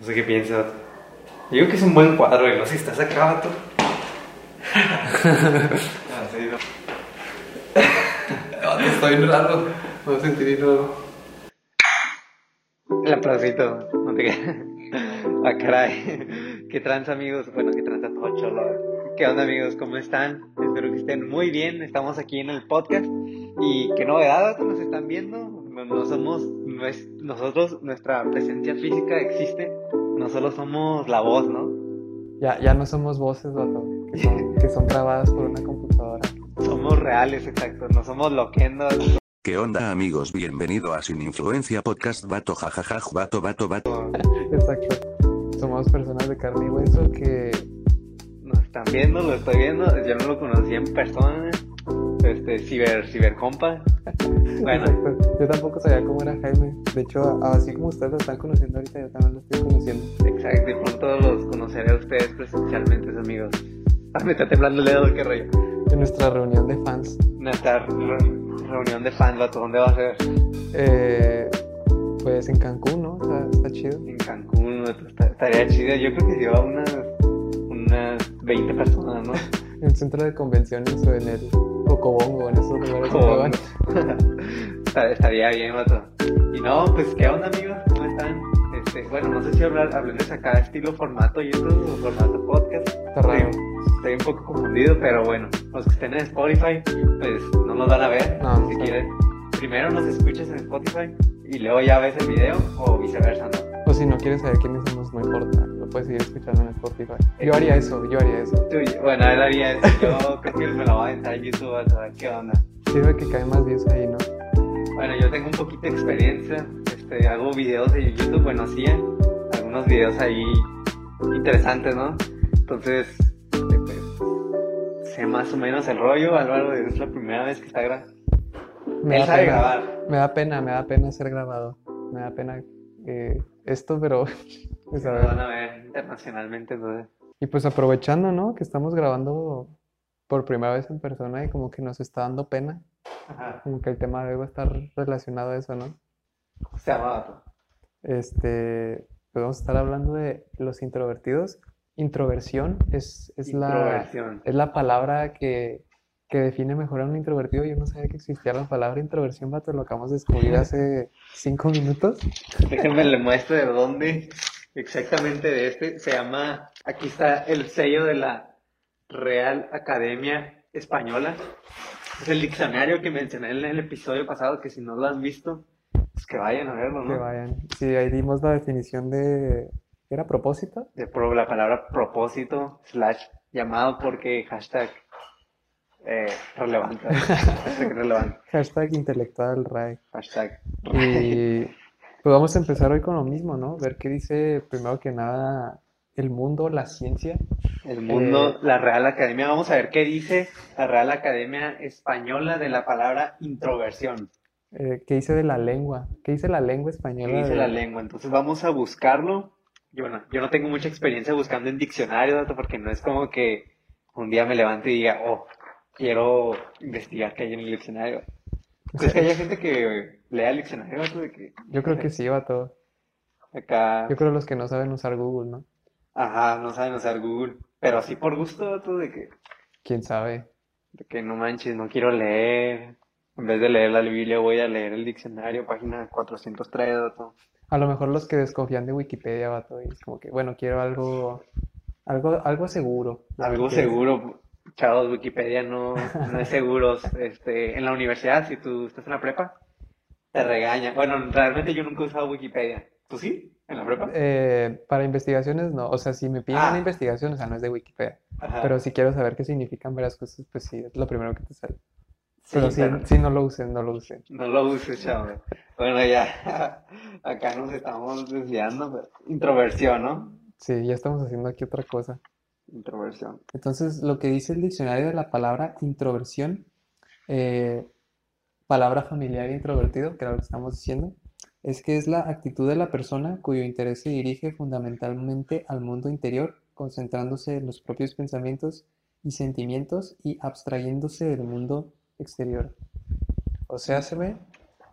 No sé qué piensas. Yo digo que es un buen cuadro, y no sé si estás acá, vato. no. Bien raro. Me voy a sentir raro. El aplausito, no te quedas. Ah, caray. ¿Qué trans, amigos? Bueno, ¿qué trans a todo cholo? ¿Qué onda, amigos? ¿Cómo están? Espero que estén muy bien. Estamos aquí en el podcast. Y qué novedad, nos están viendo. No, no somos, no es- nosotros, nuestra presencia física existe. No solo somos la voz, ¿no? Ya, ya no somos voces, vato, que son, que son grabadas por una computadora. Somos reales, exacto. No somos loquendos. ¿Qué onda amigos? Bienvenido a Sin Influencia Podcast Vato jajajaj vato vato vato. Exacto. Somos personas de carne y hueso que Nos están viendo, lo estoy viendo. Yo no lo conocí en persona. Este, ciber, cibercompa. Bueno, Exacto. Yo tampoco sabía cómo era Jaime. De hecho, así como ustedes lo están conociendo ahorita, yo también lo estoy conociendo. exacto. Y pronto los conoceré a ustedes presencialmente, amigos. Ah, me está temblando el dedo, qué rollo. En nuestra reunión de fans. Nuestra re- reunión de fans, vato, ¿dónde va a ser? Eh, pues en Cancún, ¿no? Está, está chido. En Cancún, está- estaría chido. Yo creo que lleva unas, unas 20 personas, ¿no? En el centro de convenciones o en el Cocobongo, en esos lugares Estaría bien, vato. Y no, pues, ¿qué onda, amigos? ¿Cómo están? Este, bueno, no sé si hablar, hablarles acá estilo formato YouTube o formato podcast. Está raro. Estoy un poco confundido, pero bueno, los que estén en Spotify, pues no nos van a ver. No, si quieren, primero nos escuchas en Spotify y luego ya ves el video o viceversa, ¿no? O si no quieres saber quiénes somos, no importa. Lo puedes seguir escuchando en Spotify. Yo haría eso, yo haría eso. Tú, bueno, él haría eso. Yo creo que me lo voy a aventar en YouTube a saber qué onda. Sirve que caen más views ahí, ¿no? Bueno, yo tengo un poquito de experiencia, este, hago videos de YouTube, bueno, hacía algunos videos ahí interesantes, ¿no? Entonces, pues, sé más o menos el rollo, Álvaro, es la primera vez que está grabando. Me Él da sabe pena. grabar. Me da pena, me da pena ser grabado. Me da pena eh, esto, pero pues, a ver. van a ver internacionalmente, entonces. Y pues aprovechando, ¿no? Que estamos grabando por primera vez en persona y como que nos está dando pena. Ajá. Como que el tema de hoy va a estar relacionado a eso, ¿no? Se llama vato. Este, pues vamos a estar hablando de los introvertidos. Introversión es, es la, Introversión. es la palabra que, que define mejor a un introvertido. Yo no sabía que existía la palabra introversión, vato, lo acabamos de descubrir hace cinco minutos. Déjenme le muestro de dónde exactamente de este. Se llama, aquí está el sello de la Real Academia Española. Es el diccionario que mencioné en el episodio pasado, que si no lo han visto, pues que vayan a verlo, Que ¿no? vayan. Sí, ahí dimos la definición de... ¿Era propósito? De pro- la palabra propósito, slash llamado porque hashtag eh, relevante. Hashtag relevante. Hashtag intelectual RAE. Hashtag. Y pues vamos a empezar hoy con lo mismo, ¿no? Ver qué dice primero que nada el mundo, la ciencia. El mundo, Eh, la Real Academia, vamos a ver qué dice la Real Academia Española de la palabra introversión. eh, qué dice de la lengua. ¿Qué dice la lengua ¿Qué española? dice de- la lengua? Entonces vamos a buscarlo. Y bueno, yo no tengo mucha experiencia buscando en diccionario, dato, porque no es como que un día me levante y diga, oh, quiero investigar qué hay en el diccionario. ¿Crees que haya gente que lea el diccionario, dato, de que Yo creo que sí, vato. acá, Yo creo los que no saben usar Google, ¿no? ajá, no saben usar Google, pero así por gusto, dato, de que ¿Quién sabe? De que no manches, no quiero leer. En vez de leer la Biblia, voy a leer el diccionario, página 403, dato. A lo mejor los que desconfían de Wikipedia, vato. Y es como que, bueno, quiero algo, algo, algo seguro. Algo seguro, chavos, Wikipedia no, no es seguro. Este, en la universidad, si tú estás en la prepa, te regañan. Bueno, realmente yo nunca he usado Wikipedia. ¿Tú sí? ¿En la prepa? Eh, para investigaciones no. O sea, si me piden Ah. una investigación, o sea, no es de Wikipedia. Ajá. Pero si quiero saber qué significan varias cosas, pues sí, es lo primero que te sale. Sí, Pero sí, pero sí, no lo usen, no lo usen. no lo uses, chavos. Bueno, ya, acá nos estamos desviando. Introversión, ¿no? Sí, ya estamos haciendo aquí otra cosa. Introversión. Entonces, lo que dice el diccionario de la palabra introversión, eh, palabra familiar introvertido, que era lo que estamos diciendo, es que es la actitud de la persona cuyo interés se dirige fundamentalmente al mundo interior, concentrándose en los propios pensamientos y sentimientos y abstrayéndose del mundo exterior. O sea, se ve,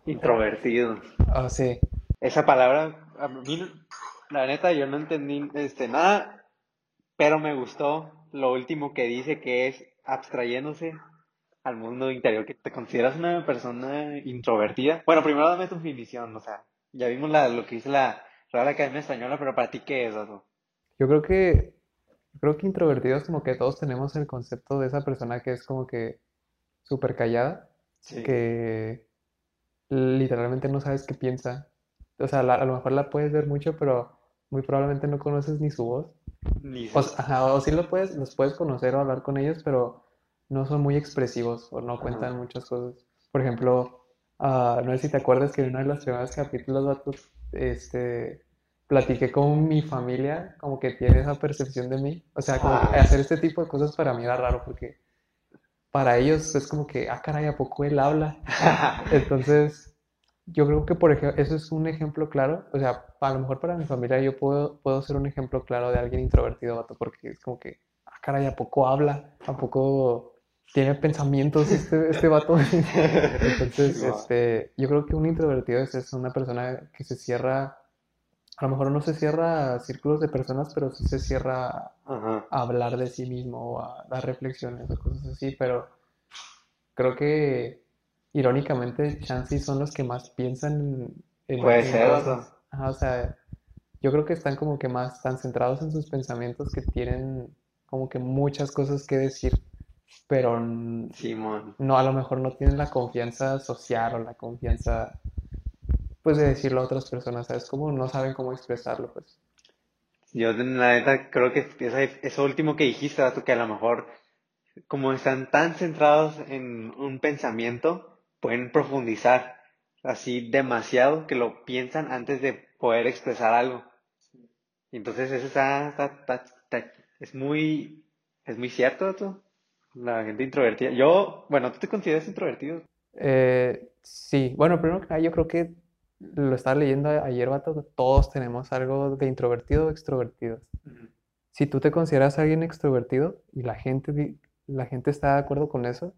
Introvertido. o sea, Esa palabra, a mí, La neta, yo no entendí este, nada, pero me gustó lo último que dice que es abstrayéndose al mundo interior, que te consideras una persona introvertida. Bueno, primero dame tu definición, o sea, ya vimos la, lo que dice la Real Academia Española, pero para ti, ¿qué es eso? Yo creo que, creo que introvertidos como que todos tenemos el concepto de esa persona que es como que súper callada, Sí. que literalmente no sabes qué piensa. O sea, la- a lo mejor la puedes ver mucho, pero muy probablemente no conoces ni su voz. Ni O, ajá, o sí lo puedes, los puedes conocer o hablar con ellos, pero no son muy expresivos o no cuentan Ajá. muchas cosas. Por ejemplo, ah, no sé si te acuerdas que en uno de los primeros capítulos, este, platiqué con mi familia, como que tiene esa percepción de mí. O sea, como que hacer este tipo de cosas para mí era raro porque para ellos es como que, ah, caray, ¿a poco él habla? Entonces, yo creo que por ejemplo, eso es un ejemplo claro. O sea, a lo mejor para mi familia yo puedo, puedo ser un ejemplo claro de alguien introvertido, vato, porque es como que, ah, caray, ¿a poco habla? ¿A poco tiene pensamientos este, este vato? Entonces, este, yo creo que un introvertido es, es una persona que se cierra, a lo mejor no se cierra a círculos de personas, pero sí se cierra Ajá. a hablar de sí mismo o a dar reflexiones o cosas así, pero creo que irónicamente chances son los que más piensan en, Puede en ser, cosas. Ajá, o sea, yo creo que están como que más tan centrados en sus pensamientos que tienen como que muchas cosas que decir, pero Simón. no, a lo mejor no tienen la confianza social o la confianza, pues, de decirlo a otras personas, ¿sabes? Como no saben cómo expresarlo, pues. Yo, la neta, creo que eso último que dijiste, vato, que a lo mejor, como están tan centrados en un pensamiento, pueden profundizar así demasiado que lo piensan antes de poder expresar algo. Entonces, eso está, está- está- está- es muy, es muy cierto, vato. La gente introvertida. Yo, bueno, ¿tú te consideras introvertido? Eh, sí, bueno, primero que nada, yo creo que lo estaba leyendo ayer, vato, todos tenemos algo de introvertido o extrovertido. Si tú te consideras alguien extrovertido y la gente, di- la gente está de acuerdo con eso,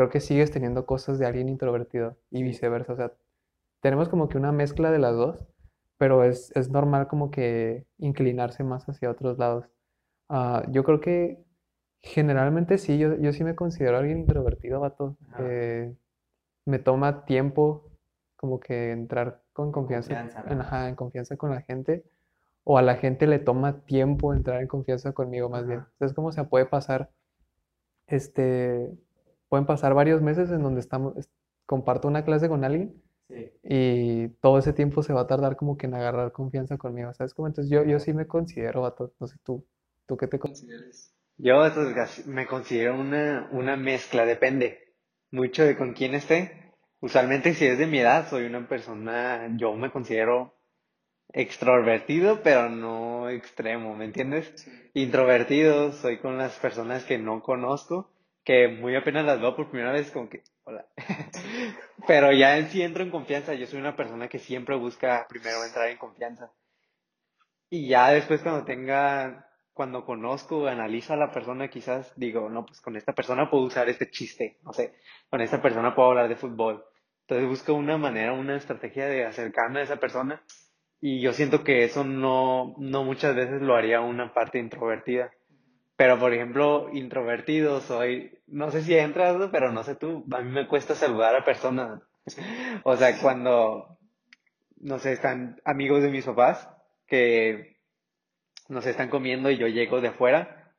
creo que sigues teniendo cosas de alguien introvertido y viceversa. O sea, tenemos como que una mezcla de las dos, pero es, es normal como que inclinarse más hacia otros lados. Ah, yo creo que generalmente sí, yo, yo sí me considero alguien introvertido, vato. Eh, me toma tiempo como que entrar con confianza, Confianza, en, ajá, en confianza con la gente, o a la gente le toma tiempo entrar en confianza conmigo más bien. Ajá. Entonces, ¿cómo se puede pasar? Este, pueden pasar varios meses en donde estamos, es- comparto una clase con alguien Sí. y todo ese tiempo se va a tardar como que en agarrar confianza conmigo, ¿sabes cómo? Entonces yo, yo sí me considero, vato, no sé tú, ¿tú qué te consideras? Yo me considero una, una mezcla, depende mucho de con quién esté. Usualmente si es de mi edad, soy una persona, yo me considero extrovertido, pero no extremo, ¿me entiendes? Introvertido, soy con las personas que no conozco, que muy apenas las veo por primera vez, como que, hola. Pero ya en sí entro en confianza, yo soy una persona que siempre busca primero entrar en confianza. Y ya después cuando tenga, cuando conozco, analizo a la persona, quizás digo, no, pues con esta persona puedo usar este chiste, no sé, con esta persona puedo hablar de fútbol. Entonces busco una manera, una estrategia de acercarme a esa persona y yo siento que eso no, no muchas veces lo haría una parte introvertida. Pero por ejemplo, introvertido soy, no sé si entras, pero no sé tú, a mí me cuesta saludar a personas. O sea, cuando, no sé, están amigos de mis papás que no sé, están comiendo y yo llego de afuera,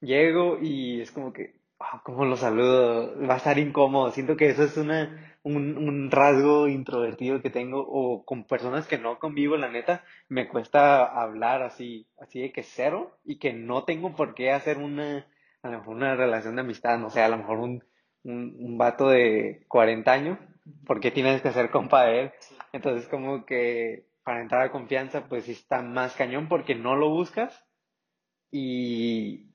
llego y es como que, ah, ¿cómo lo saludo? Va a estar incómodo. Siento que eso es una, un, un rasgo introvertido que tengo o con personas que no convivo, la neta, me cuesta hablar así, así de que cero y que no tengo por qué hacer una, a lo mejor una relación de amistad, no sé, a lo mejor un, un, un vato de 40 años, ¿por qué tienes que ser compa de él? Entonces como que para entrar a confianza pues sí está más cañón porque no lo buscas y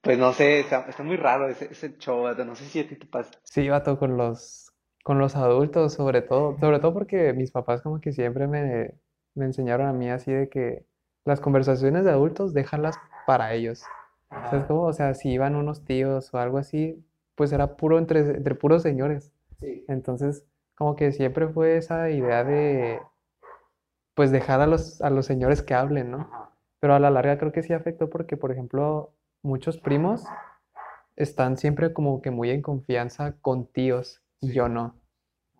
pues no sé, está, está muy raro ese, ese show, vato, no sé si a ti te pasa. Sí, vato, con los, con los adultos, sobre todo, sobre todo porque mis papás como que siempre me, me enseñaron a mí así de que las conversaciones de adultos déjalas para ellos. ¿Sabes cómo? O sea, si iban unos tíos o algo así, pues era puro entre, entre puros señores. Sí. Entonces, como que siempre fue esa idea de, pues dejar a los, a los señores que hablen, ¿no? Pero a la larga creo que sí afectó porque, por ejemplo, muchos primos están siempre como que muy en confianza con tíos y yo no.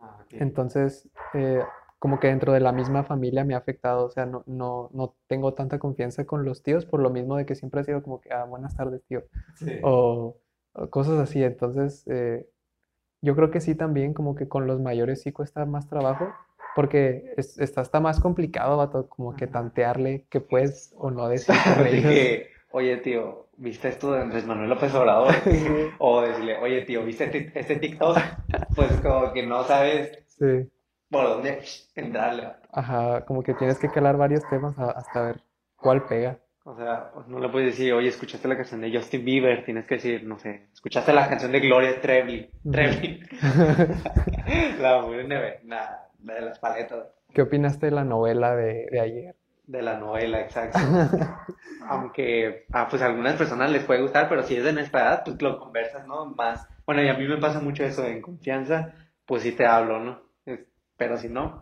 Ah. Entonces, eh, como que dentro de la misma familia me ha afectado, o sea, no, no, no tengo tanta confianza con los tíos por lo mismo de que siempre ha sido como que, ah, buenas tardes, tío, Sí. o, o cosas así. Entonces, eh, yo creo que sí también como que con los mayores sí cuesta más trabajo, porque es- está hasta más complicado, vato, como que tantearle qué puedes o no decir oye, tío, ¿viste esto de Andrés Manuel López Obrador? O decirle, oye, tío, ¿viste este, este TikTok? Pues como que no sabes Sí, por dónde entrarle. ajá, como que tienes que calar varios temas a- hasta ver cuál pega. O sea, pues, no le puedes decir, oye, ¿escuchaste la canción de Justin Bieber? Tienes que decir, no sé, ¿escuchaste la canción de Gloria Trevi? Trevi. La neve, nada, la de las paletas. ¿Qué opinaste de la novela de, de ayer? De la novela, exacto. Aunque ah, pues a algunas personas les puede gustar, pero si es de nuestra edad, pues lo conversas, ¿no? Más. Bueno, y a mí me pasa mucho eso en confianza, pues sí te hablo, ¿no? Pero si no,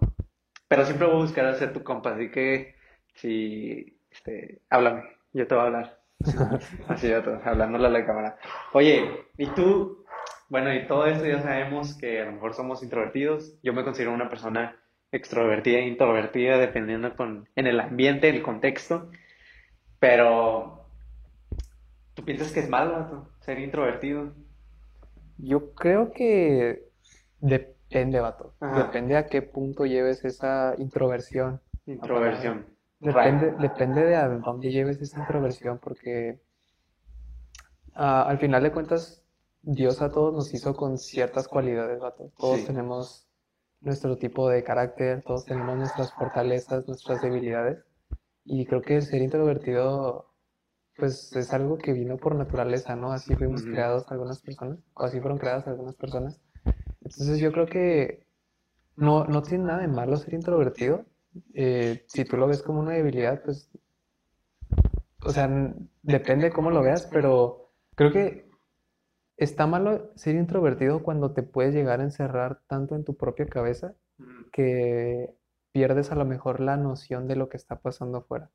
pero siempre voy a buscar hacer tu compa, así que si, este, háblame, yo te voy a hablar. Así yo, hablándole a la cámara. Oye, y tú, bueno, y todo esto ya sabemos que a lo mejor somos introvertidos. Yo me considero una persona extrovertida e introvertida, dependiendo con, en el ambiente, el contexto. Pero, ¿tú piensas que es malo, vato, ser introvertido? Yo creo que depende, vato. Ajá. Depende a qué punto lleves esa introversión. Introversión. Depende, depende de a dónde lleves esa introversión, porque ah, al final de cuentas, Dios a todos nos hizo con ciertas cualidades, vato. Todos Sí. tenemos nuestro tipo de carácter, todos tenemos nuestras fortalezas, nuestras debilidades. Y creo que el ser introvertido, pues es algo que vino por naturaleza, ¿no? Así fuimos creados algunas personas, o así fueron creadas algunas personas. Entonces yo creo que no, no tiene nada de malo ser introvertido. Eh, si tú lo ves como una debilidad, pues, o sea, depende de cómo lo veas, pero creo que está malo ser introvertido cuando te puedes llegar a encerrar tanto en tu propia cabeza Mm, que pierdes a lo mejor la noción de lo que está pasando afuera.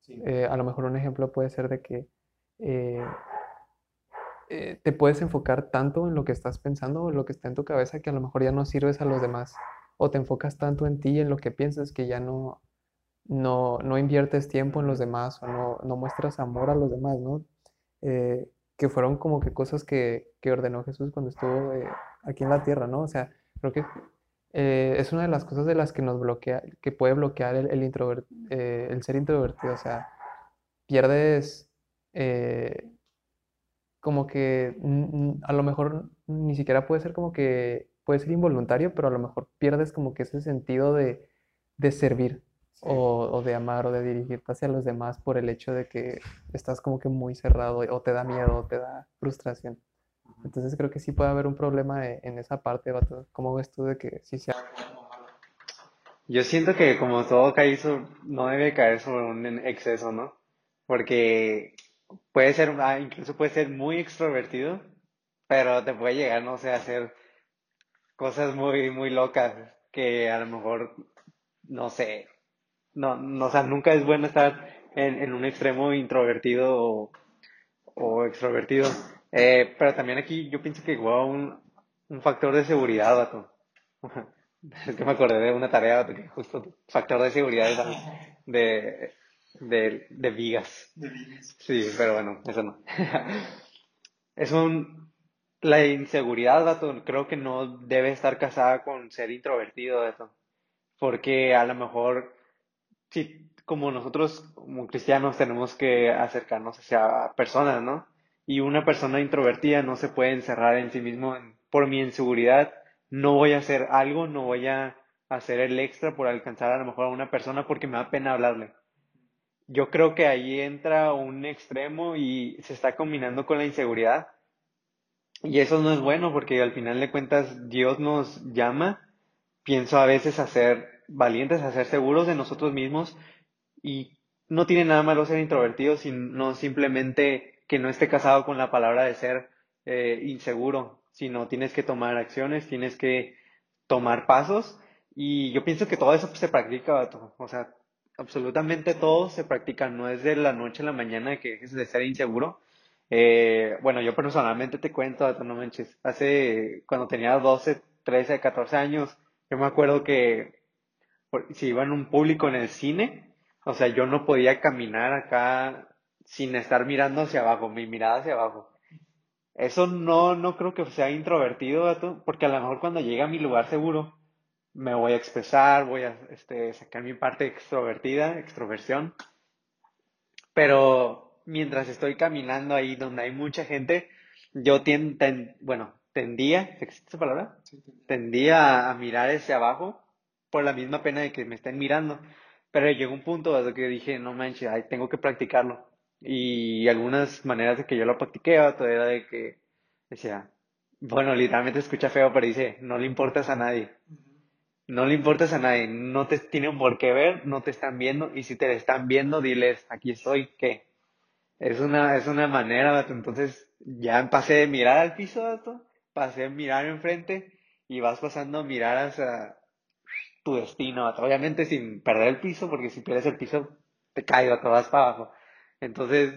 sí. Eh, a lo mejor un ejemplo puede ser de que eh, eh, te puedes enfocar tanto en lo que estás pensando o en lo que está en tu cabeza que a lo mejor ya no sirves a los demás. O te enfocas tanto en ti y en lo que piensas que ya no, no, no inviertes tiempo en los demás o no, no muestras amor a los demás, ¿no? Eh, que fueron como que cosas que, que ordenó Jesús cuando estuvo eh, aquí en la tierra, ¿no? O sea, creo que eh, es una de las cosas de las que nos bloquea, que puede bloquear el, el, eh, ser introvertido, o sea, pierdes como que a lo mejor ni siquiera puede ser como que puede ser involuntario, pero a lo mejor pierdes como que ese sentido de, de servir Sí. o, o de amar o de dirigirte hacia los demás por el hecho de que estás como que muy cerrado o te da miedo o te da frustración. Entonces creo que sí puede haber un problema e- en esa parte, vato. ¿Cómo ves tú de que sí sea Yo siento que como todo cae no debe caer sobre un exceso, ¿no? Porque puede ser, ah, incluso puede ser muy extrovertido, pero te puede llegar, no sé, a hacer cosas muy, muy locas que a lo mejor, no sé, no, no, o sea, nunca es bueno estar en, en un extremo introvertido o, o extrovertido. Eh, pero también aquí yo pienso que juega un, un factor de seguridad, vato. Es que me acordé de una tarea, que justo factor de seguridad es algo de, de, de vigas. Sí, pero bueno, eso no. Es un, la inseguridad, vato, creo que no debe estar casada con ser introvertido, vato. Porque a lo mejor, sí, como nosotros, como cristianos, tenemos que acercarnos hacia personas, ¿no? Y una persona introvertida no se puede encerrar en sí mismo por mi inseguridad. No voy a hacer algo, no voy a hacer el extra por alcanzar a lo mejor a una persona porque me da pena hablarle. Yo creo que ahí entra un extremo y se está combinando con la inseguridad. Y eso no es bueno porque al final de cuentas Dios nos llama, pienso a veces a ser valientes, a ser seguros de nosotros mismos y no tiene nada malo ser introvertido, sino simplemente que no esté casado con la palabra de ser eh, inseguro, sino tienes que tomar acciones, tienes que tomar pasos Y yo pienso que todo eso se practica, vato. O sea, absolutamente todo se practica. No es de la noche a la mañana que dejes de ser inseguro. Eh, bueno, yo personalmente te cuento, vato, no manches. Hace, cuando tenía 12, 13, 14 años, yo me acuerdo que si iba en un público en el cine, o sea, yo no podía caminar acá sin estar mirando hacia abajo, mi mirada hacia abajo. Eso no, no creo que sea introvertido, vato, porque a lo mejor cuando llegue a mi lugar seguro, me voy a expresar, voy a este, sacar mi parte extrovertida, extroversión, pero mientras estoy caminando ahí donde hay mucha gente, yo tien, ten- bueno, tendía, ¿existe esa palabra? Tendía a mirar hacia abajo por la misma pena de que me estén mirando, pero llegó un punto desde que dije, no manches, ay, tengo que practicarlo. Y algunas maneras de que yo lo practiqué, vato, era de que decía, bueno, literalmente escucha feo, pero dice, no le importas a nadie. No le importas a nadie, no te tienen por qué ver, no te están viendo, y si te están viendo, diles, aquí estoy, ¿qué? Es una, es una manera, vato. Entonces, ya pasé de mirar al piso, vato, pasé a mirar enfrente, y vas pasando a mirar hacia tu destino. Obviamente sin perder el piso, porque si pierdes el piso, te caes, vato, vas para abajo. Entonces,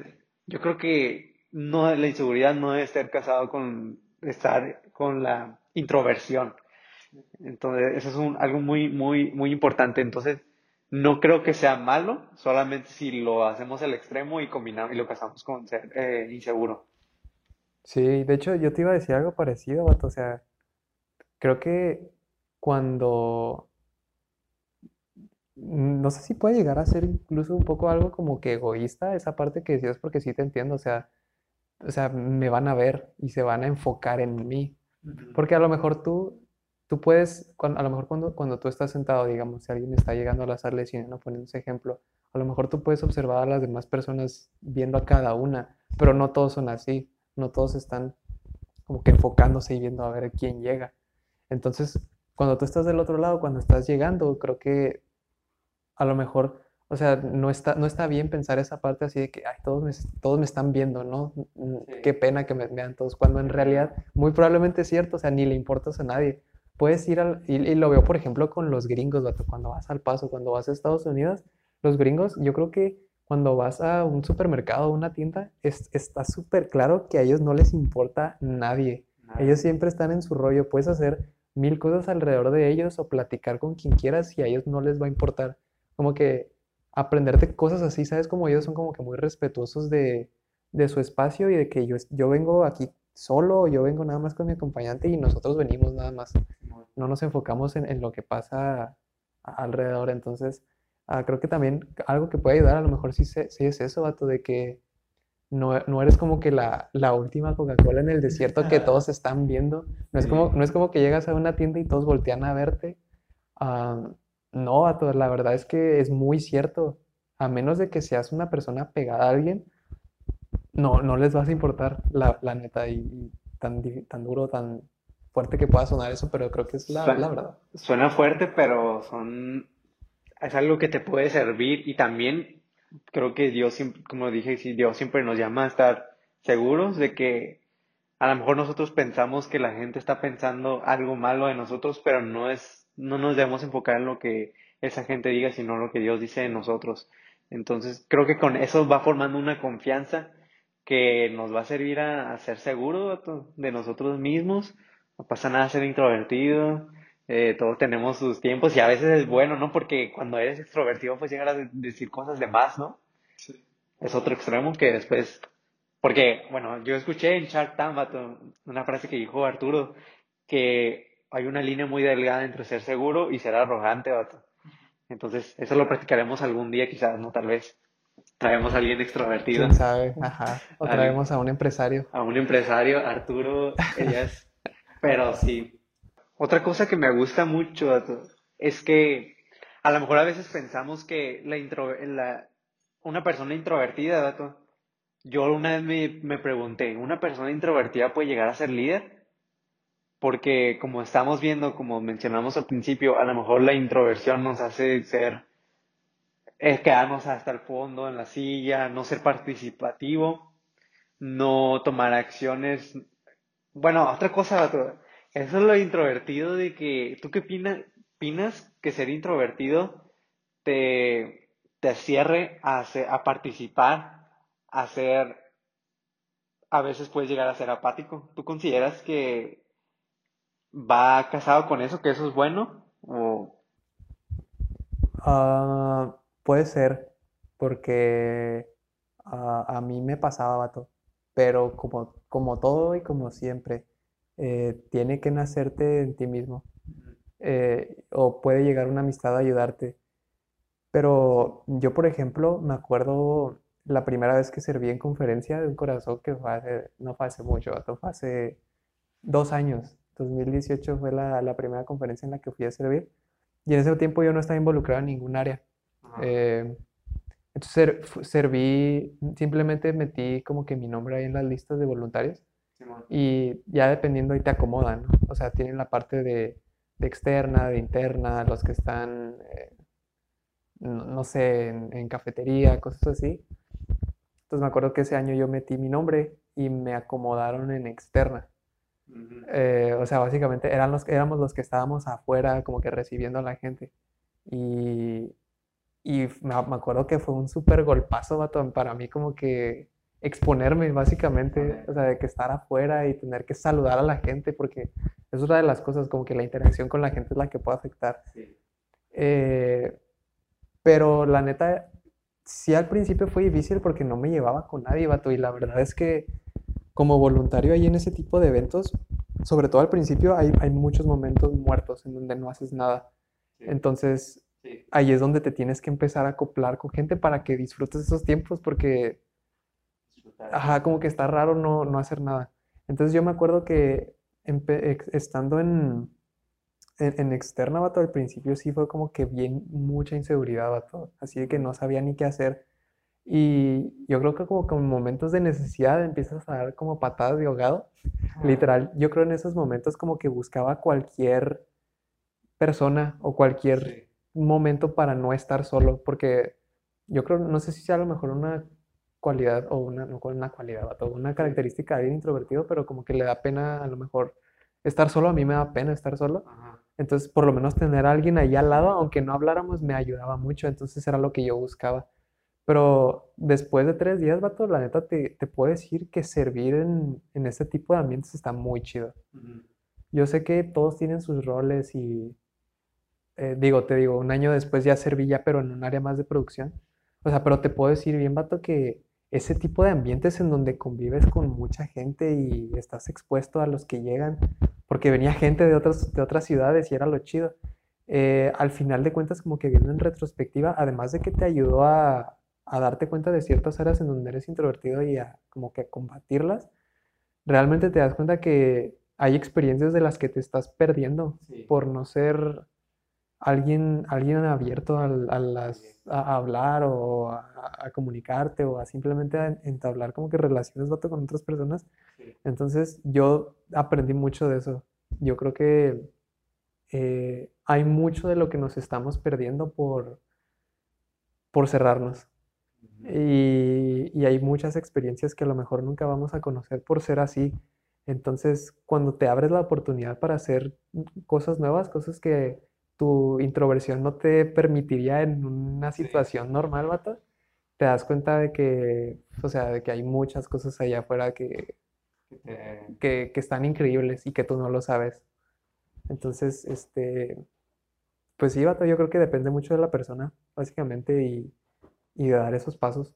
yo creo que no, la inseguridad no debe estar casado con estar con la introversión. Entonces, eso es un, algo muy, muy, muy importante. Entonces, no creo que sea malo, solamente si lo hacemos al extremo y combinamos y lo casamos con ser eh, inseguro. Sí, de hecho yo te iba a decir algo parecido, vato, o sea, creo que cuando, no sé si puede llegar a ser incluso un poco algo como que egoísta esa parte que decías porque sí te entiendo, o sea, o sea, me van a ver y se van a enfocar en mí, porque a lo mejor tú, tú puedes, a lo mejor cuando, cuando tú estás sentado, digamos, si alguien está llegando a la sala de cine, no poniendo ese ejemplo, a lo mejor tú puedes observar a las demás personas viendo a cada una, pero no todos son así, no todos están como que enfocándose y viendo a ver quién llega. Entonces, cuando tú estás del otro lado, cuando estás llegando, creo que a lo mejor, o sea, no está, no está bien pensar esa parte así de que, ay, todos me, todos me están viendo, ¿no? Mm, Qué pena que me vean todos, cuando en realidad muy probablemente es cierto, o sea, ni le importas a nadie. Puedes ir al, y, y lo veo, por ejemplo, con los gringos, vato, cuando vas al Paso, cuando vas a Estados Unidos, los gringos, yo creo que cuando vas a un supermercado o una tienda, es- está súper claro que a ellos no les importa nadie. Ellos siempre están en su rollo, puedes hacer mil cosas alrededor de ellos o platicar con quien quieras y a ellos no les va a importar. Como que aprenderte cosas así, ¿sabes? Como ellos son como que muy respetuosos de, de su espacio y de que yo, yo vengo aquí solo, yo vengo nada más con mi acompañante y nosotros venimos nada más. No nos enfocamos en, en lo que pasa alrededor. Entonces, ah, creo que también algo que puede ayudar a lo mejor sí, sí es eso, vato, de que no, no eres como que la, la última Coca-Cola en el desierto que todos están viendo. No es como, no es como que llegas a una tienda y todos voltean a verte. Ah, no, vato, la verdad es que es muy cierto. A menos de que seas una persona pegada a alguien, no, no les vas a importar, la, la neta, y, y tan, tan duro, tan fuerte que pueda sonar eso, pero creo que es la, Suena, la verdad. suena fuerte, pero son, es algo que te puede servir y también creo que Dios siempre, como dije, Dios siempre nos llama a estar seguros de que a lo mejor nosotros pensamos que la gente está pensando algo malo de nosotros, pero no es, no nos debemos enfocar en lo que esa gente diga, sino lo que Dios dice de nosotros. Entonces, creo que con eso va formando una confianza que nos va a servir a, a ser seguros de nosotros mismos. No pasa nada ser introvertido. eh, todos tenemos sus tiempos y a veces es bueno, ¿no? Porque cuando eres extrovertido, pues llegar a de- decir cosas de más, ¿no? Es otro extremo que después porque, bueno, yo escuché en Shark Tank, una frase que dijo Arturo, que hay una línea muy delgada entre ser seguro y ser arrogante, vato. Entonces, eso lo practicaremos algún día, quizás, ¿no? Tal vez traemos a alguien extrovertido, ¿Quién sabe? Ajá. O traemos a un empresario. a un empresario, Arturo, ellas, pero sí. Otra cosa que me gusta mucho, vato, es que a lo mejor a veces pensamos que la intro, la, una persona introvertida, vato, yo una vez me, me pregunté, ¿una persona introvertida puede llegar a ser líder? Porque como estamos viendo, como mencionamos al principio, a lo mejor la introversión nos hace ser, es quedarnos hasta el fondo en la silla, no ser participativo, no tomar acciones. Bueno, otra cosa, eso es lo introvertido de que, ¿tú qué opinas, opinas que ser introvertido te, te cierre a, a participar, a ser, a veces puedes llegar a ser apático. ¿Tú consideras que va casado con eso, que eso es bueno? O... Ah, puede ser, porque ah, a mí me pasaba, vato, pero como, como todo y como siempre, eh, tiene que nacerte en ti mismo. Eh, o puede llegar una amistad a ayudarte. Pero yo, por ejemplo, me acuerdo la primera vez que serví en conferencia de un corazón que fue hace, no fue hace mucho, fue hace dos años. 2018 fue la, la, primera conferencia en la que fui a servir. Y en ese tiempo yo no estaba involucrado en ningún área. Eh, entonces serví, simplemente metí como que mi nombre ahí en las listas de voluntarios. y ya dependiendo ahí te acomodan, ¿no? O sea, tienen la parte de, de externa, de interna, los que están, eh, no, sé, en, cafetería, cosas así. Entonces me acuerdo que ese año yo metí mi nombre y me acomodaron en externa. Eh, o sea, básicamente eran los, éramos los que estábamos afuera como que recibiendo a la gente. Y, y me, acuerdo que fue un súper golpazo para mí como que exponerme básicamente, o sea, de que estar afuera y tener que saludar a la gente, porque es una de las cosas como que la interacción con la gente es la que puede afectar. Eh, pero la neta, sí al principio fue difícil porque no me llevaba con nadie, vato, y la verdad es que como voluntario ahí en ese tipo de eventos, sobre todo al principio hay, hay muchos momentos muertos en donde no haces nada. Entonces, ahí es donde te tienes que empezar a acoplar con gente para que disfrutes esos tiempos porque, ajá, como que está raro no, no hacer nada. Entonces yo me acuerdo que estando en, en, externa, vato, al principio sí fue como que bien mucha inseguridad, vato, así de que no sabía ni qué hacer. Y yo creo que como con momentos de necesidad empiezas a dar como patadas de ahogado. Literal, yo creo en esos momentos como que buscaba cualquier persona o cualquier momento para no estar solo, porque yo creo, no sé si sea a lo mejor una cualidad o una, no una cualidad, o una característica de alguien introvertido, pero como que le da pena a lo mejor estar solo, a mí me da pena estar solo. Entonces, por lo menos tener a alguien ahí al lado, aunque no habláramos, me ayudaba mucho, entonces era lo que yo buscaba. Pero después de tres días, vato, la neta te, te puedo decir que servir en, en este tipo de ambientes está muy chido. Yo sé que todos tienen sus roles y, eh, digo, te digo, un año después ya serví ya, pero en un área más de producción. O sea, pero te puedo decir bien, vato, que ese tipo de ambientes en donde convives con mucha gente y estás expuesto a los que llegan, porque venía gente de otras, de otras ciudades y era lo chido. Eh, al final de cuentas, como que viendo en retrospectiva, además de que te ayudó a, a, darte cuenta de ciertas áreas en donde eres introvertido y a como que combatirlas, realmente te das cuenta que hay experiencias de las que te estás perdiendo por no ser alguien, alguien abierto a, las, a hablar o a, comunicarte o a simplemente entablar como que relaciones vato con otras personas. Entonces yo aprendí mucho de eso. Yo creo que eh, hay mucho de lo que nos estamos perdiendo por, por cerrarnos. Y, y, hay muchas experiencias que a lo mejor nunca vamos a conocer por ser así. Entonces, cuando te abres la oportunidad para hacer cosas nuevas, cosas que, tu introversión no te permitiría en una situación normal, vato, te das cuenta de que, o sea, de que hay muchas cosas allá afuera que, que, están increíbles y que tú no lo sabes. Entonces, este, pues sí, vato, yo creo que depende mucho de la persona, básicamente, y, y de dar esos pasos.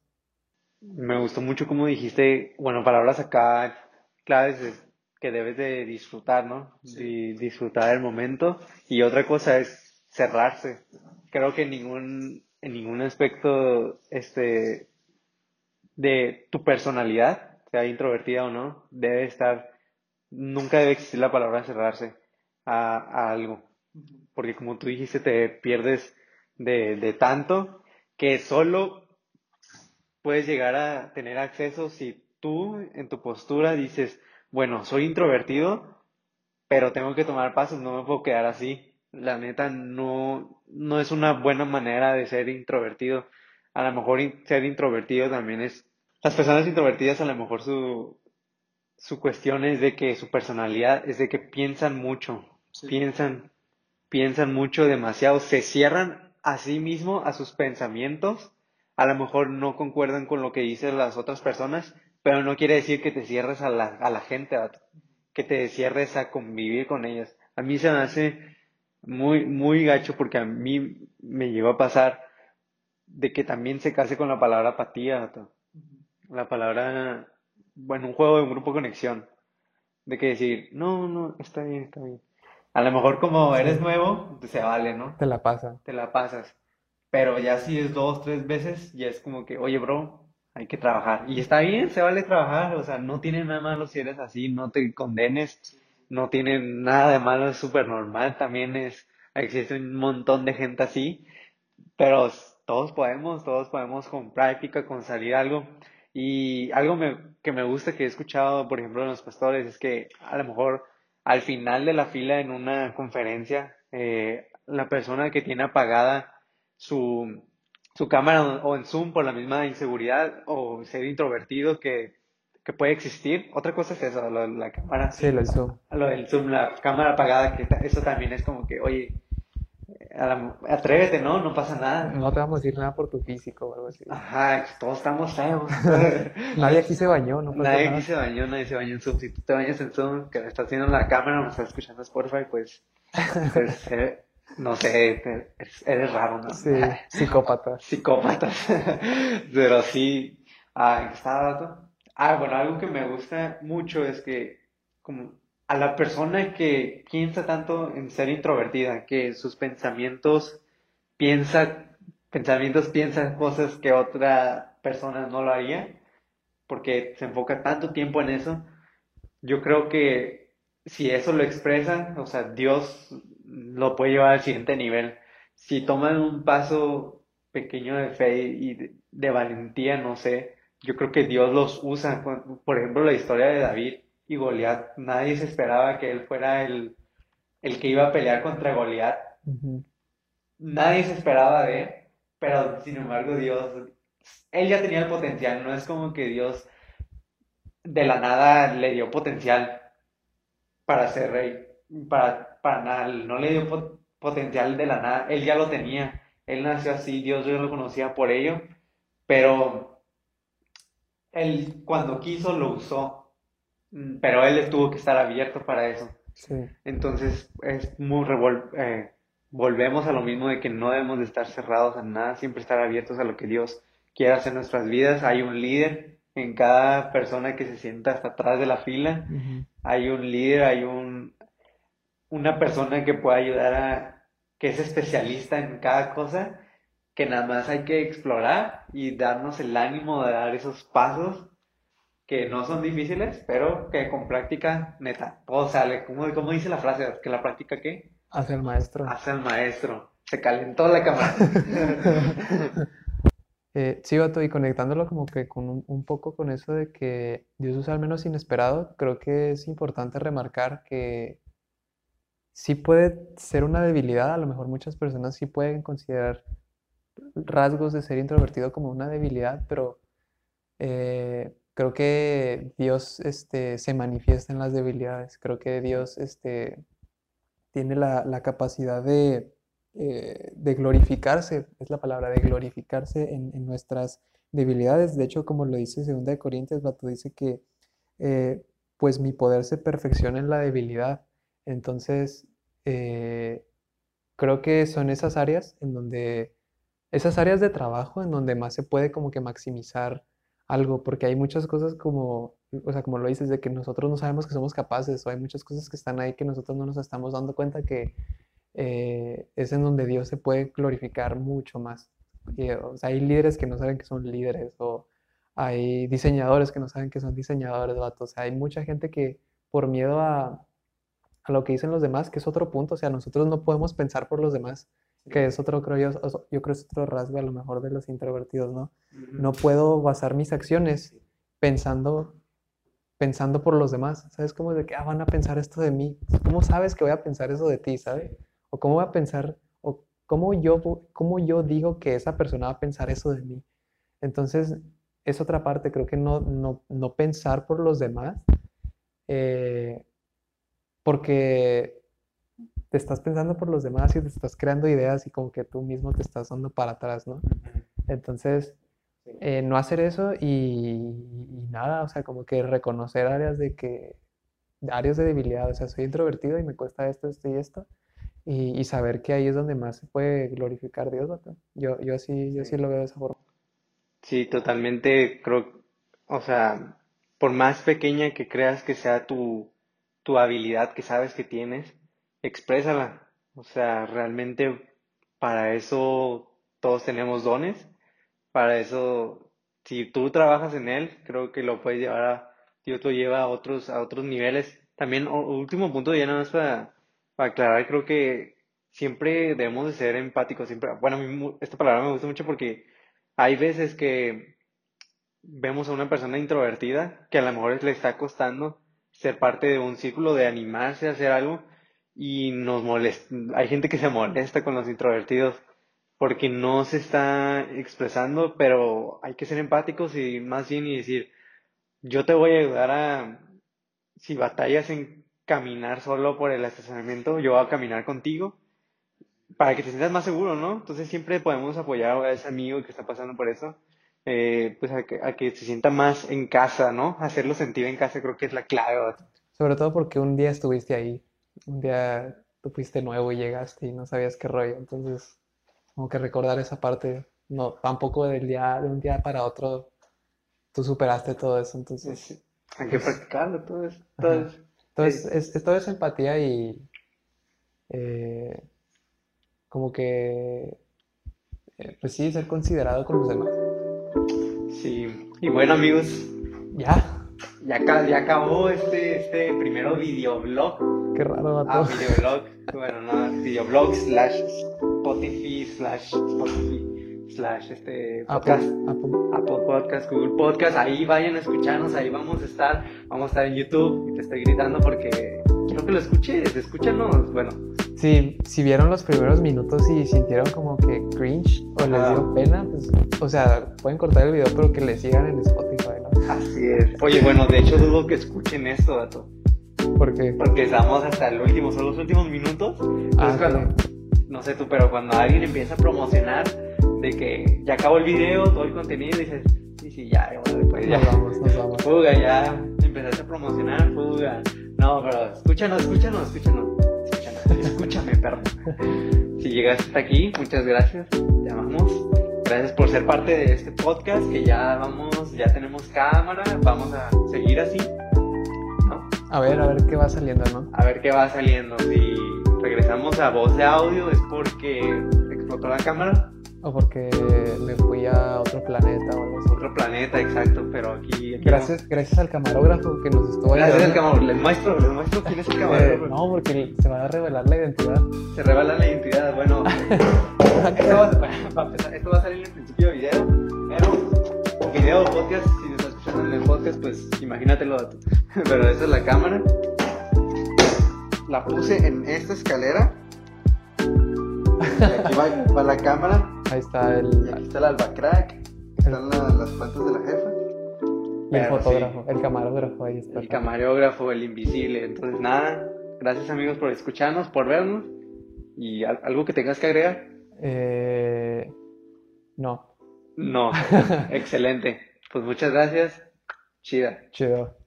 Me gustó mucho como dijiste, bueno, palabras acá claves que debes de disfrutar, ¿no? Y disfrutar del momento. Y otra cosa es cerrarse. Creo que en ningún, en ningún aspecto este, de tu personalidad, sea introvertida o no, debe estar, nunca debe existir la palabra cerrarse a, algo. Porque como tú dijiste, te pierdes de, de tanto que solo puedes llegar a tener acceso si tú en tu postura dices, bueno, soy introvertido, pero tengo que tomar pasos, no me puedo quedar así. La neta no, no es una buena manera de ser introvertido. A lo mejor ser introvertido también es... Las personas introvertidas a lo mejor su, su cuestión es de que su personalidad es de que piensan mucho, piensan, piensan mucho, demasiado, se cierran a sí mismo, a sus pensamientos, a lo mejor no concuerdan con lo que dicen las otras personas, pero no quiere decir que te cierres a la, a la gente, que te cierres a convivir con ellas. A mí se me hace muy, muy gacho porque a mí me llegó a pasar de que también se case con la palabra apatía, la palabra, bueno, un juego de un grupo conexión, de que decir, no, no, está bien, está bien. A lo mejor como eres nuevo, se vale, ¿no? Te la pasa. Te la pasas. Pero ya si es dos, tres veces, ya es como que, oye, bro, hay que trabajar. Y está bien, se vale trabajar, o sea, no tiene nada malo si eres así, no te condenes, no tiene nada de malo, es súper normal, también es, existe un montón de gente así, pero todos podemos, todos podemos con práctica, con salir algo. Y algo que me gusta que he escuchado, por ejemplo, en los pastores, es que a lo mejor al final de la fila en una conferencia, eh, la persona que tiene apagada su, su cámara o en Zoom por la misma inseguridad o ser introvertido que, que puede existir. Otra cosa es eso, la cámara. Sí, lo del Zoom. Lo del Zoom, la cámara apagada, que eso también es como que, oye, atrévete, ¿no? No pasa nada. No te vamos a decir nada por tu físico o algo así. Ajá, todos estamos feos. nadie aquí se bañó, no pasa Nadie aquí se bañó, nadie se bañó en Zoom. Si tú te bañas en Zoom, que me estás haciendo la cámara me estás escuchando Spotify, pues, pues eh, no sé, eres, raro, ¿no? Sí, psicópata. Psicópata. Pero sí, ah, estaba Ah, bueno, algo que me gusta mucho es que como a la persona que piensa tanto en ser introvertida, que sus pensamientos piensa, pensamientos piensan cosas que otra persona no lo haría, porque se enfoca tanto tiempo en eso, yo creo que si eso lo expresa, o sea, Dios lo puede llevar al siguiente nivel. Si toman un paso pequeño de fe y de valentía, no sé, yo creo que Dios los usa. Por ejemplo, la historia de David y Goliat, nadie se esperaba que él fuera el, el que iba a pelear contra Goliat. Nadie se esperaba de él, pero sin embargo Dios, él ya tenía el potencial, no es como que Dios de la nada le dio potencial para ser rey, para, para nada, no le dio potencial de la nada, él ya lo tenía, él nació así, Dios lo conocía por ello, pero él cuando quiso lo usó pero él tuvo que estar abierto para eso. Entonces, es muy eh, volvemos a lo mismo de que no debemos de estar cerrados a nada, siempre estar abiertos a lo que Dios quiera hacer en nuestras vidas. Hay un líder en cada persona que se sienta hasta atrás de la fila. Hay un líder, hay un, una persona que puede ayudar a, que es especialista en cada cosa, que nada más hay que explorar y darnos el ánimo de dar esos pasos que no son difíciles, pero que con práctica, neta, todo sale. ¿Cómo, cómo dice la frase? ¿Que la práctica qué? Hace el maestro. Hace el maestro. Se calentó la cámara. eh, sí, Bato, y conectándolo como que con un, un, poco con eso de que Dios usa al menos inesperado, creo que es importante remarcar que sí puede ser una debilidad, a lo mejor muchas personas sí pueden considerar rasgos de ser introvertido como una debilidad, pero eh, creo que Dios este, se manifiesta en las debilidades. Creo que Dios este, tiene la, capacidad de, eh, de, glorificarse, es la palabra, de glorificarse en, nuestras debilidades. De hecho, como lo dice 2 de Corintios, Bato dice que eh, pues mi poder se perfecciona en la debilidad. Entonces, eh, creo que son esas áreas en donde, esas áreas de trabajo en donde más se puede como que maximizar algo, porque hay muchas cosas como, o sea, como lo dices, de que nosotros no sabemos que somos capaces, o hay muchas cosas que están ahí que nosotros no nos estamos dando cuenta que eh, es en donde Dios se puede glorificar mucho más. o sea, hay líderes que no saben que son líderes, o hay diseñadores que no saben que son diseñadores, o sea, hay mucha gente que por miedo a, a lo que dicen los demás, que es otro punto, o sea, nosotros no podemos pensar por los demás que es otro, creo yo, yo creo es otro rasgo a lo mejor de los introvertidos, ¿no? No puedo basar mis acciones pensando, pensando por los demás, ¿sabes? Como de que, ah, van a pensar esto de mí. ¿Cómo sabes que voy a pensar eso de ti, ¿sabes? O cómo voy a pensar, o cómo yo, cómo yo digo que esa persona va a pensar eso de mí. Entonces, es otra parte, creo que no, no, no pensar por los demás, eh, porque te estás pensando por los demás y te estás creando ideas y como que tú mismo te estás dando para atrás, ¿no? Entonces, eh, no hacer eso y, y nada, o sea, como que reconocer áreas de que, áreas de debilidad, o sea, soy introvertido y me cuesta esto, esto y esto, y, y saber que ahí es donde más se puede glorificar Dios, vato. Yo, yo sí, yo sí Sí. lo veo de esa forma. Sí, totalmente creo, o sea, por más pequeña que creas que sea tu, tu habilidad que sabes que tienes, exprésala. O sea, realmente para eso todos tenemos dones, para eso, si tú trabajas en él, creo que lo puedes llevar a, Dios lo lleva a otros, a otros niveles. También, último punto, ya nada más para, para aclarar, creo que siempre debemos de ser empáticos, siempre, bueno, a mí esta palabra me gusta mucho porque hay veces que vemos a una persona introvertida que a lo mejor le está costando ser parte de un círculo, de animarse a hacer algo y nos molesta. Hay gente que se molesta con los introvertidos porque no se está expresando, pero hay que ser empáticos y más bien y decir, yo te voy a ayudar a, si batallas en caminar solo por el estacionamiento, yo voy a caminar contigo para que te sientas más seguro, ¿no? Entonces siempre podemos apoyar a ese amigo que está pasando por eso, eh, pues a que, se sienta más en casa, ¿no? Hacerlo sentir en casa creo que es la clave. Sobre todo porque un día estuviste ahí, un día tú fuiste nuevo y llegaste y no sabías qué rollo, entonces como que recordar esa parte, no, tampoco del día, de un día para otro, tú superaste todo eso, entonces, Es- hay que pues, practicarlo, todo eso, todo. Entonces, Sí, es, es todo es empatía y eh, como que, eh, pues sí, ser considerado con los demás. sí. Y bueno, amigos, Ya, ya, ya acabó este, este primero videoblog. Qué raro, Ah, vato. videoblog. Bueno, no, videoblog slash Spotify slash Spotify slash este podcast. Apple. Apple Podcast, Google Podcast, ahí vayan a escucharnos, ahí vamos a estar, vamos a estar en YouTube y te estoy gritando porque quiero que lo escuches, escúchanos, bueno, Sí, si vieron los primeros minutos y sintieron como que cringe o les dio pena, pues, o sea, pueden cortar el video, pero que le sigan en Spotify, ¿no? así es. Oye, bueno, de hecho dudo que escuchen esto, dato, Porque, porque estamos hasta el último, son los últimos minutos, ah, cuando, no sé tú, pero cuando alguien empieza a promocionar de que ya acabó el video, todo el contenido, dices, sí, sí, ya, bueno, pues ya. nos vamos, nos vamos. Fuga, ya empezaste a promocionar, fuga. No, pero escúchanos, escúchanos, escúchanos. Escúchanos, escúchame, perro. Si llegaste hasta aquí, muchas gracias. Te amamos. Gracias por ser parte de este podcast que ya vamos, ya tenemos cámara. Vamos a seguir así. A ver, a ver qué va saliendo, ¿no? A ver qué va saliendo. Si regresamos a voz de audio es porque explotó la cámara. O porque me fui a otro planeta o algo así. Otro planeta, exacto, pero aquí. aquí Gracias, gracias al camarógrafo que nos estuvo Gracias al ayudando. camarógrafo. Les muestro, les muestro quién es el Eh, camarógrafo. no, porque se va a revelar la identidad. Se revela la identidad. Bueno, esto va, para empezar, esto va a salir en el principio del video, pero video podcast, en el podcast, pues imagínatelo. tú. Pero esa es la cámara. La puse en esta escalera. Y aquí va, va la cámara. Ahí está Y el, aquí está el albacrack. Están la- las plantas de la jefa. y el sí. fotógrafo, el camarógrafo, ahí está. El camarógrafo, el invisible. Entonces, nada. Gracias, amigos, por escucharnos, por vernos. Y al- algo que tengas que agregar. Eh, no, No, excelente. Pues muchas gracias. Chida. chido.